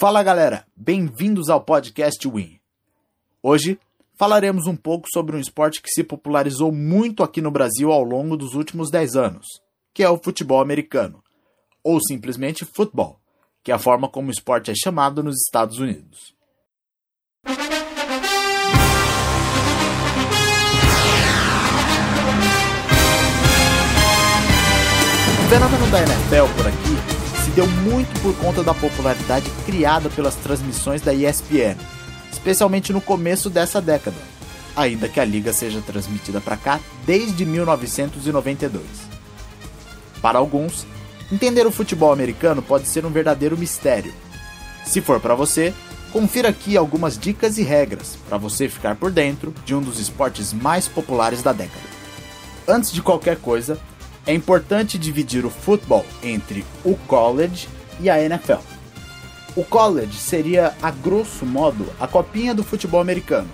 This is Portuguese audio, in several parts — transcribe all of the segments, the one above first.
Fala galera, bem-vindos ao podcast Win. Hoje falaremos um pouco sobre um esporte que se popularizou muito aqui no Brasil ao longo dos últimos 10 anos, que é o futebol americano, ou simplesmente futebol, que é a forma como o esporte é chamado nos Estados Unidos. O fenômeno da NFL por aqui se deu muito por conta da popularidade criada pelas transmissões da ESPN, especialmente no começo dessa década, ainda que a liga seja transmitida para cá desde 1992. Para alguns, entender o futebol americano pode ser um verdadeiro mistério. Se for para você, confira aqui algumas dicas e regras para você ficar por dentro de um dos esportes mais populares da década. Antes de qualquer coisa, é importante dividir o futebol entre o college e a NFL. O college seria, a grosso modo, a copinha do futebol americano,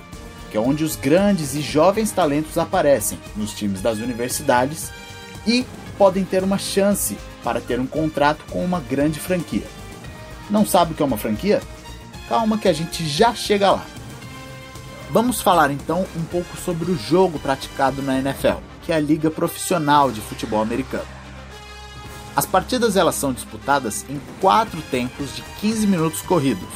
que é onde os grandes e jovens talentos aparecem nos times das universidades e podem ter uma chance para ter um contrato com uma grande franquia. Não sabe o que é uma franquia? Calma que a gente já chega lá. Vamos falar então um pouco sobre o jogo praticado na NFL que é a liga profissional de futebol americano. As partidas elas são disputadas em quatro tempos de 15 minutos corridos,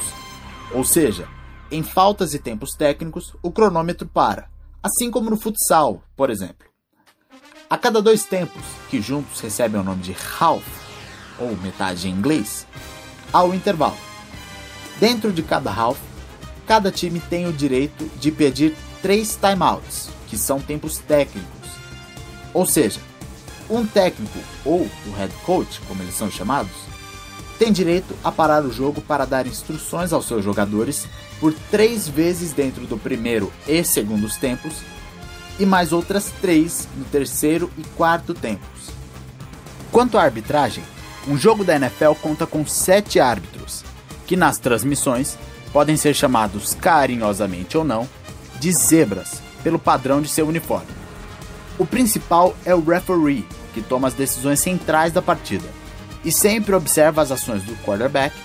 ou seja, em faltas e tempos técnicos o cronômetro para, assim como no futsal, por exemplo. A cada dois tempos, que juntos recebem o nome de half, ou metade em inglês, há o intervalo. Dentro de cada half, cada time tem o direito de pedir três timeouts, que são tempos técnicos ou seja, um técnico ou o head coach, como eles são chamados, tem direito a parar o jogo para dar instruções aos seus jogadores por três vezes dentro do primeiro e segundos tempos e mais outras três no terceiro e quarto tempos. Quanto à arbitragem, um jogo da NFL conta com sete árbitros, que nas transmissões podem ser chamados carinhosamente ou não de zebras pelo padrão de seu uniforme. O principal é o referee, que toma as decisões centrais da partida e sempre observa as ações do quarterback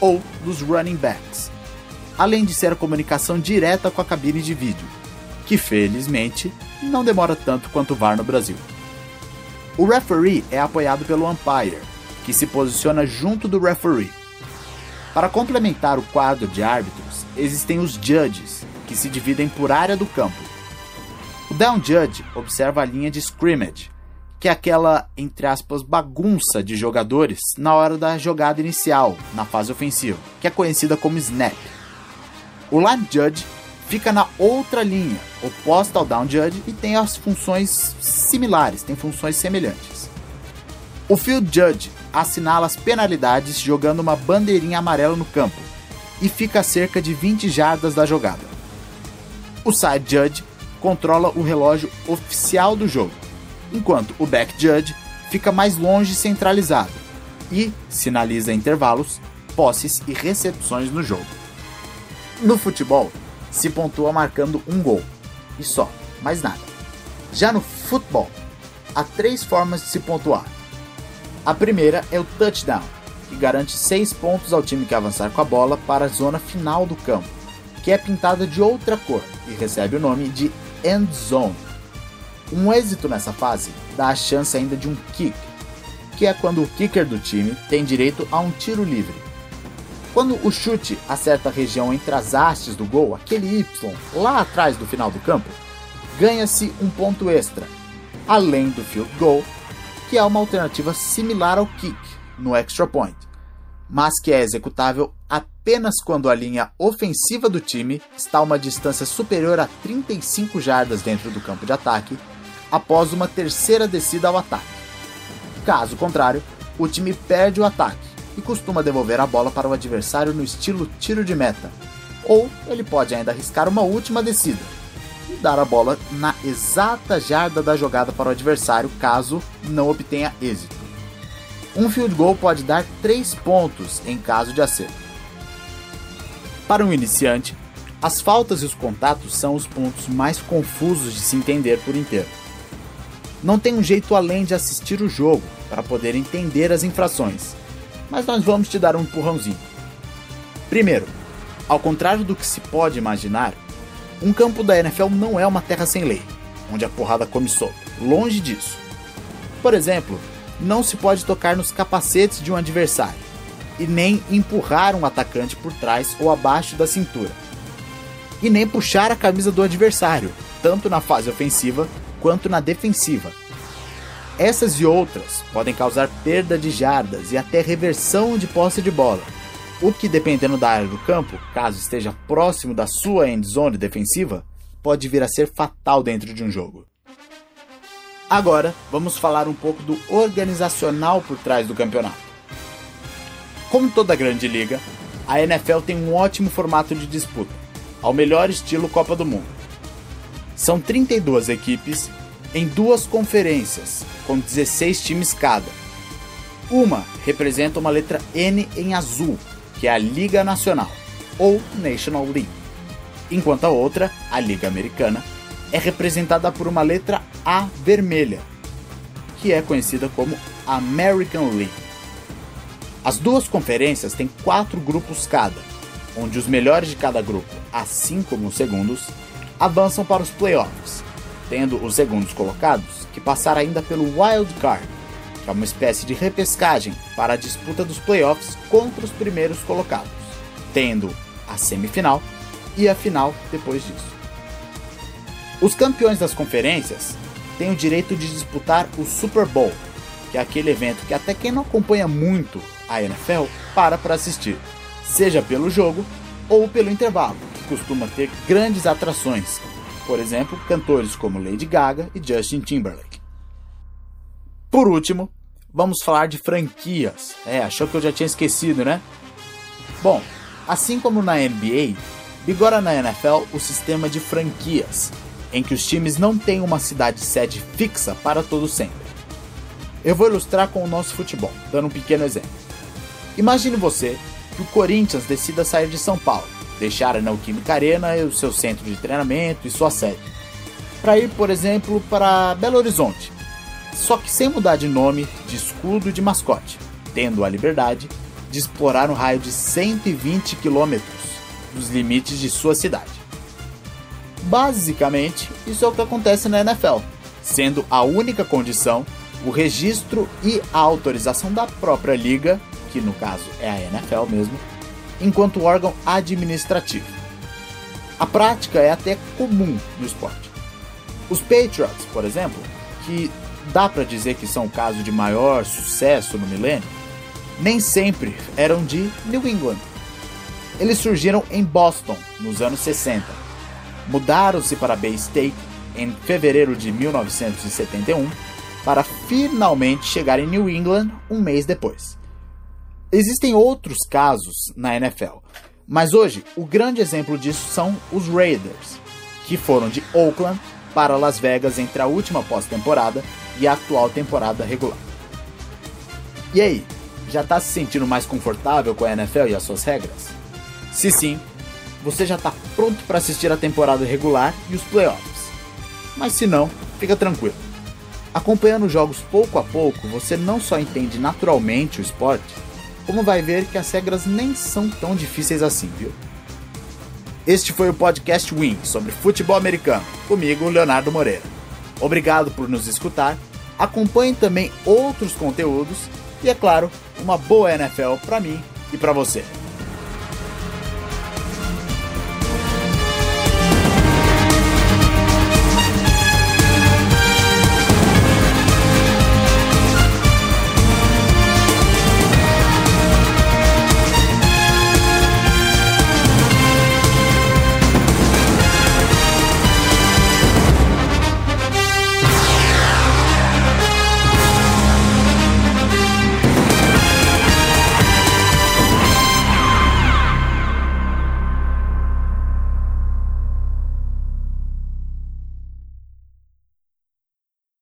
ou dos running backs, além de ser a comunicação direta com a cabine de vídeo, que felizmente não demora tanto quanto o VAR no Brasil. O referee é apoiado pelo umpire, que se posiciona junto do referee. Para complementar o quadro de árbitros, existem os judges, que se dividem por área do campo o Down Judge observa a linha de scrimmage, que é aquela, entre aspas, bagunça de jogadores na hora da jogada inicial, na fase ofensiva, que é conhecida como snap. O Line Judge fica na outra linha, oposta ao Down Judge, e tem as funções similares, tem funções semelhantes. O Field Judge assinala as penalidades jogando uma bandeirinha amarela no campo e fica a cerca de 20 jardas da jogada. O Side Judge controla o relógio oficial do jogo, enquanto o back judge fica mais longe centralizado e sinaliza intervalos, posses e recepções no jogo. No futebol, se pontua marcando um gol e só, mais nada. Já no futebol, há três formas de se pontuar. A primeira é o touchdown, que garante seis pontos ao time que avançar com a bola para a zona final do campo, que é pintada de outra cor e recebe o nome de end zone. Um êxito nessa fase dá a chance ainda de um kick, que é quando o kicker do time tem direito a um tiro livre. Quando o chute acerta a região entre as hastes do gol, aquele Y lá atrás do final do campo, ganha-se um ponto extra, além do field goal, que é uma alternativa similar ao kick no extra point, mas que é executável apenas quando a linha ofensiva do time está a uma distância superior a 35 jardas dentro do campo de ataque, após uma terceira descida ao ataque. Caso contrário, o time perde o ataque e costuma devolver a bola para o adversário no estilo tiro de meta, ou ele pode ainda arriscar uma última descida e dar a bola na exata jarda da jogada para o adversário caso não obtenha êxito. Um field goal pode dar 3 pontos em caso de acerto. Para um iniciante, as faltas e os contatos são os pontos mais confusos de se entender por inteiro. Não tem um jeito além de assistir o jogo para poder entender as infrações, mas nós vamos te dar um empurrãozinho. Primeiro, ao contrário do que se pode imaginar, um campo da NFL não é uma terra sem lei, onde a porrada come solta. Longe disso. Por exemplo, não se pode tocar nos capacetes de um adversário e nem empurrar um atacante por trás ou abaixo da cintura. E nem puxar a camisa do adversário, tanto na fase ofensiva quanto na defensiva. Essas e outras podem causar perda de jardas e até reversão de posse de bola, o que, dependendo da área do campo, caso esteja próximo da sua end zone defensiva, pode vir a ser fatal dentro de um jogo. Agora, vamos falar um pouco do organizacional por trás do campeonato. Como toda grande liga, a NFL tem um ótimo formato de disputa, ao melhor estilo Copa do Mundo. São 32 equipes em duas conferências, com 16 times cada. Uma representa uma letra N em azul, que é a Liga Nacional, ou National League, enquanto a outra, a Liga Americana, é representada por uma letra A vermelha, que é conhecida como American League. As duas conferências têm quatro grupos cada, onde os melhores de cada grupo, assim como os segundos, avançam para os playoffs, tendo os segundos colocados que passar ainda pelo Wild Card, que é uma espécie de repescagem para a disputa dos playoffs contra os primeiros colocados, tendo a semifinal e a final depois disso. Os campeões das conferências têm o direito de disputar o Super Bowl, que é aquele evento que até quem não acompanha muito a NFL para para assistir, seja pelo jogo ou pelo intervalo, que costuma ter grandes atrações, por exemplo, cantores como Lady Gaga e Justin Timberlake. Por último, vamos falar de franquias. É, achou que eu já tinha esquecido, né? Bom, assim como na NBA, vigora na NFL o sistema de franquias, em que os times não têm uma cidade sede fixa para todo sempre. Eu vou ilustrar com o nosso futebol, dando um pequeno exemplo. Imagine você que o Corinthians decida sair de São Paulo, deixar a Neoquímica Arena o seu centro de treinamento e sua sede, para ir, por exemplo, para Belo Horizonte, só que sem mudar de nome, de escudo e de mascote, tendo a liberdade de explorar um raio de 120 quilômetros dos limites de sua cidade. Basicamente, isso é o que acontece na NFL, sendo a única condição o registro e a autorização da própria liga, que no caso é a NFL mesmo, enquanto órgão administrativo. A prática é até comum no esporte. Os Patriots, por exemplo, que dá para dizer que são o caso de maior sucesso no milênio, nem sempre eram de New England. Eles surgiram em Boston nos anos 60. Mudaram-se para Bay State em fevereiro de 1971 para finalmente chegar em New England um mês depois. Existem outros casos na NFL, mas hoje o grande exemplo disso são os Raiders, que foram de Oakland para Las Vegas entre a última pós-temporada e a atual temporada regular. E aí, já está se sentindo mais confortável com a NFL e as suas regras? Se sim, você já está pronto para assistir a temporada regular e os playoffs. Mas se não, fica tranquilo. Acompanhando os jogos pouco a pouco, você não só entende naturalmente o esporte, como vai ver que as regras nem são tão difíceis assim, viu? Este foi o podcast Win sobre futebol americano, comigo, Leonardo Moreira. Obrigado por nos escutar. Acompanhe também outros conteúdos e, é claro, uma boa NFL para mim e para você.